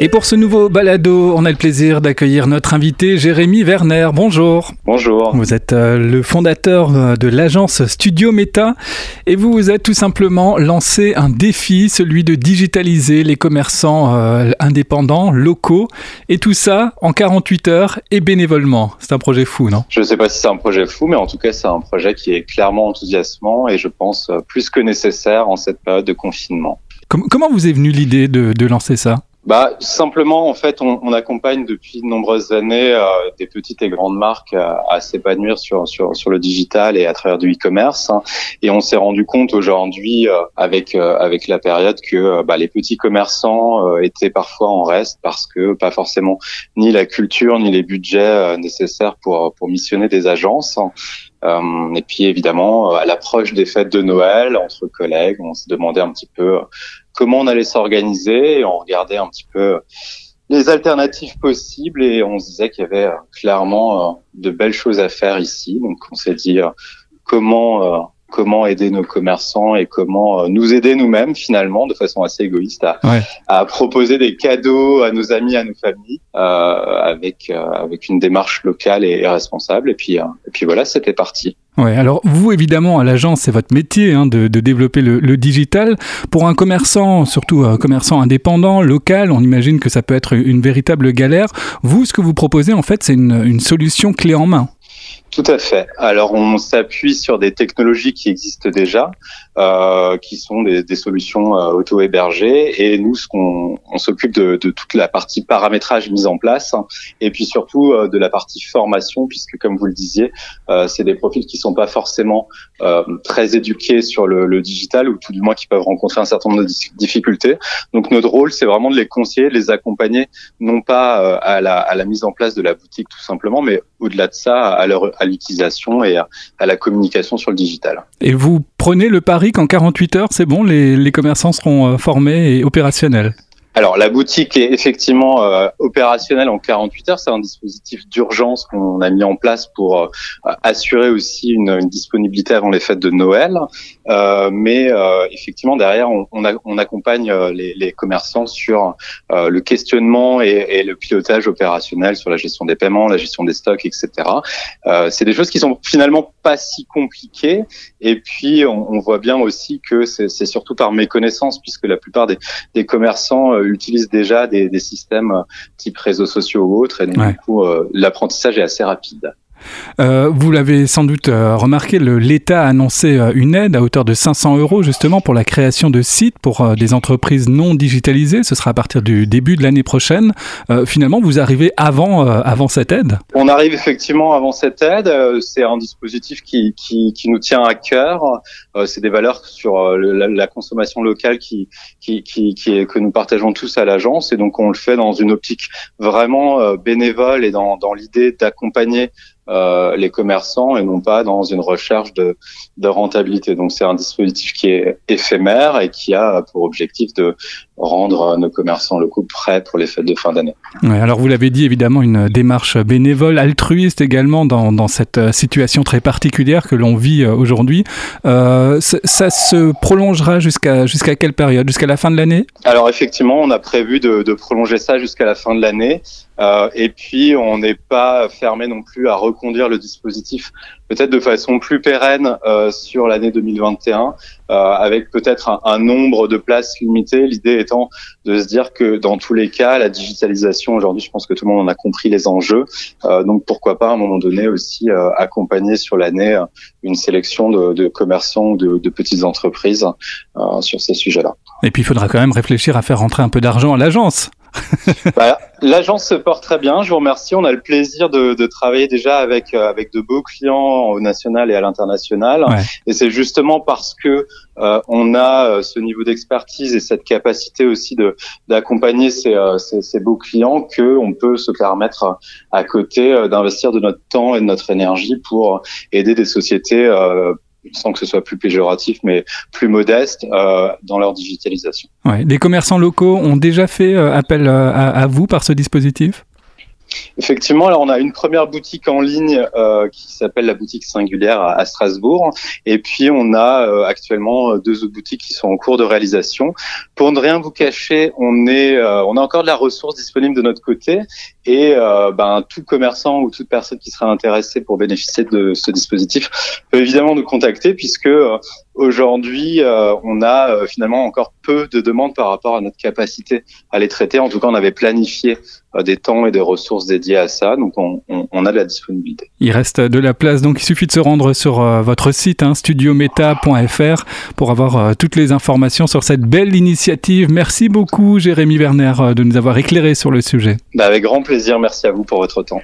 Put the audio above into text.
Et pour ce nouveau balado, on a le plaisir d'accueillir notre invité Jérémy Werner. Bonjour. Bonjour. Vous êtes euh, le fondateur euh, de l'agence Studio Meta et vous vous êtes tout simplement lancé un défi, celui de digitaliser les commerçants euh, indépendants, locaux, et tout ça en 48 heures et bénévolement. C'est un projet fou, non? Je ne sais pas si c'est un projet fou, mais en tout cas c'est un projet qui est clairement enthousiasmant et je pense plus que nécessaire en cette période de confinement. comment vous est venue l'idée de lancer ça? Bah, simplement, en fait, on, on, accompagne depuis de nombreuses années euh, des petites et grandes marques euh, à s'épanouir sur, sur, sur le digital et à travers du e-commerce. Hein. Et on s'est rendu compte aujourd'hui, euh, avec, avec la période, que bah, les petits commerçants étaient parfois en reste parce que pas forcément ni la culture ni les budgets nécessaires pour, pour missionner des agences. Hein. et puis évidemment, à l'approche des fêtes de Noël, entre collègues, on se demandait un petit peu comment on allait s'organiser et on regardait un petit peu les alternatives possibles et on se disait qu'il y avait euh, clairement euh, de belles choses à faire ici. Donc on s'est dit euh, comment comment aider nos commerçants et comment nous aider nous-mêmes finalement de façon assez égoïste à, à, proposer des cadeaux à nos amis, à nos familles euh, avec avec une démarche locale et, responsable. Et puis et puis voilà, c'était parti. Ouais, alors vous évidemment à l'agence c'est votre métier hein, de, de, développer le, le, digital. Pour un commerçant, surtout un commerçant indépendant, local, on imagine que ça peut être une véritable galère. Vous, ce que vous proposez en fait, c'est une, une solution clé en main. Tout à fait. Alors on s'appuie sur des technologies qui existent déjà, euh, qui sont des, des solutions euh, auto-hébergées, et nous, ce qu'on on, s'occupe de, de, toute la partie paramétrage mise en place, et puis surtout euh, de la partie formation, puisque comme vous le disiez, euh, c'est des profils qui sont pas forcément euh, très éduqués sur le, le, digital, ou tout du moins qui peuvent rencontrer un certain nombre de difficultés. Donc notre rôle, c'est vraiment de les conseiller, de les accompagner, non pas à la, à la mise en place de la boutique tout simplement, mais au-delà de ça, à leur à l'utilisation et à, la communication sur le digital. Et vous prenez le pari qu'en 48 heures, c'est bon, les, commerçants seront euh, formés et opérationnels alors la boutique est effectivement euh, opérationnelle en 48 heures. C'est un dispositif d'urgence qu'on a mis en place pour euh, assurer aussi une, une, disponibilité avant les fêtes de Noël. Euh, mais euh, effectivement derrière, on, on, a, on accompagne les, les, commerçants sur le questionnement et, et, le pilotage opérationnel sur la gestion des paiements, la gestion des stocks, etc. c'est des choses qui sont finalement pas si compliquées. Et puis on, on voit bien aussi que c'est surtout par méconnaissance, puisque la plupart des, des commerçants utilisent déjà des, des, systèmes euh, type réseaux sociaux ou autres, et donc du coup, euh, l'apprentissage est assez rapide. Euh, vous l'avez sans doute euh, remarqué, l'État a annoncé euh, une aide à hauteur de 500 euros justement pour la création de sites pour des entreprises non digitalisées. Ce sera à partir du début de l'année prochaine. finalement, vous arrivez avant, avant cette aide? On arrive effectivement avant cette aide. C'est un dispositif qui, qui, nous tient à cœur. C'est des valeurs sur la, consommation locale qui, qui, qui est, que nous partageons tous à l'agence. Et donc, on le fait dans une optique vraiment bénévole et dans, dans l'idée d'accompagner euh, les commerçants et non pas dans une recherche de, de rentabilité. Donc c'est un dispositif qui est éphémère et qui a pour objectif de rendre nos commerçants locaux prêts pour les fêtes de fin d'année. Ouais, alors vous l'avez dit évidemment une démarche bénévole, altruiste également dans, dans cette euh, situation très particulière que l'on vit euh, aujourd'hui. Euh, ça se prolongera jusqu'à jusqu'à quelle période? Jusqu'à la fin de l'année? Alors effectivement, on a prévu de, de prolonger ça jusqu'à la fin de l'année. Euh, et puis, on n'est pas fermé non plus à reconduire le dispositif peut-être de façon plus pérenne euh, sur l'année 2021, euh, avec peut-être un, un, nombre de places limitées. L'idée étant de se dire que dans tous les cas, la digitalisation aujourd'hui, je pense que tout le monde en a compris les enjeux. Euh, donc pourquoi pas à un moment donné aussi euh, accompagner sur l'année une sélection de, de commerçants ou de, de, petites entreprises sur ces sujets-là. Et puis il faudra quand même réfléchir à faire rentrer un peu d'argent à l'agence. bah, L'agence se porte très bien, je vous remercie. On a le plaisir de, de travailler déjà avec euh, avec de beaux clients au national et à l'international. Ouais. Et c'est justement parce que euh, on a euh, ce niveau d'expertise et cette capacité aussi de d'accompagner ces, euh, ces, ces, beaux clients que on peut se permettre à côté d'investir de notre temps et de notre énergie pour aider des sociétés sans que ce soit plus péjoratif, mais plus modeste euh, dans leur digitalisation. Ouais. Des commerçants locaux ont déjà fait euh, appel euh, à, vous par ce dispositif? Effectivement, alors on a une première boutique en ligne euh, qui s'appelle la boutique singulière à, Strasbourg, et puis on a euh, actuellement deux autres boutiques qui sont en cours de réalisation. Pour ne rien vous cacher, on est, euh, on a encore de la ressource disponible de notre côté, et ben tout commerçant ou toute personne qui sera intéressée pour bénéficier de ce dispositif peut évidemment nous contacter, puisque aujourd'hui on a finalement encore peu de demandes par rapport à notre capacité à les traiter. En tout cas, on avait planifié des temps et des ressources dédiées à ça. Donc on, a de la disponibilité. Il reste de la place, donc il suffit de se rendre sur euh, votre site hein, studiometa.fr pour avoir euh, toutes les informations sur cette belle initiative. Merci beaucoup Jérémy Werner euh, de nous avoir éclairé sur le sujet. Bah, avec grand plaisir, merci à vous pour votre temps.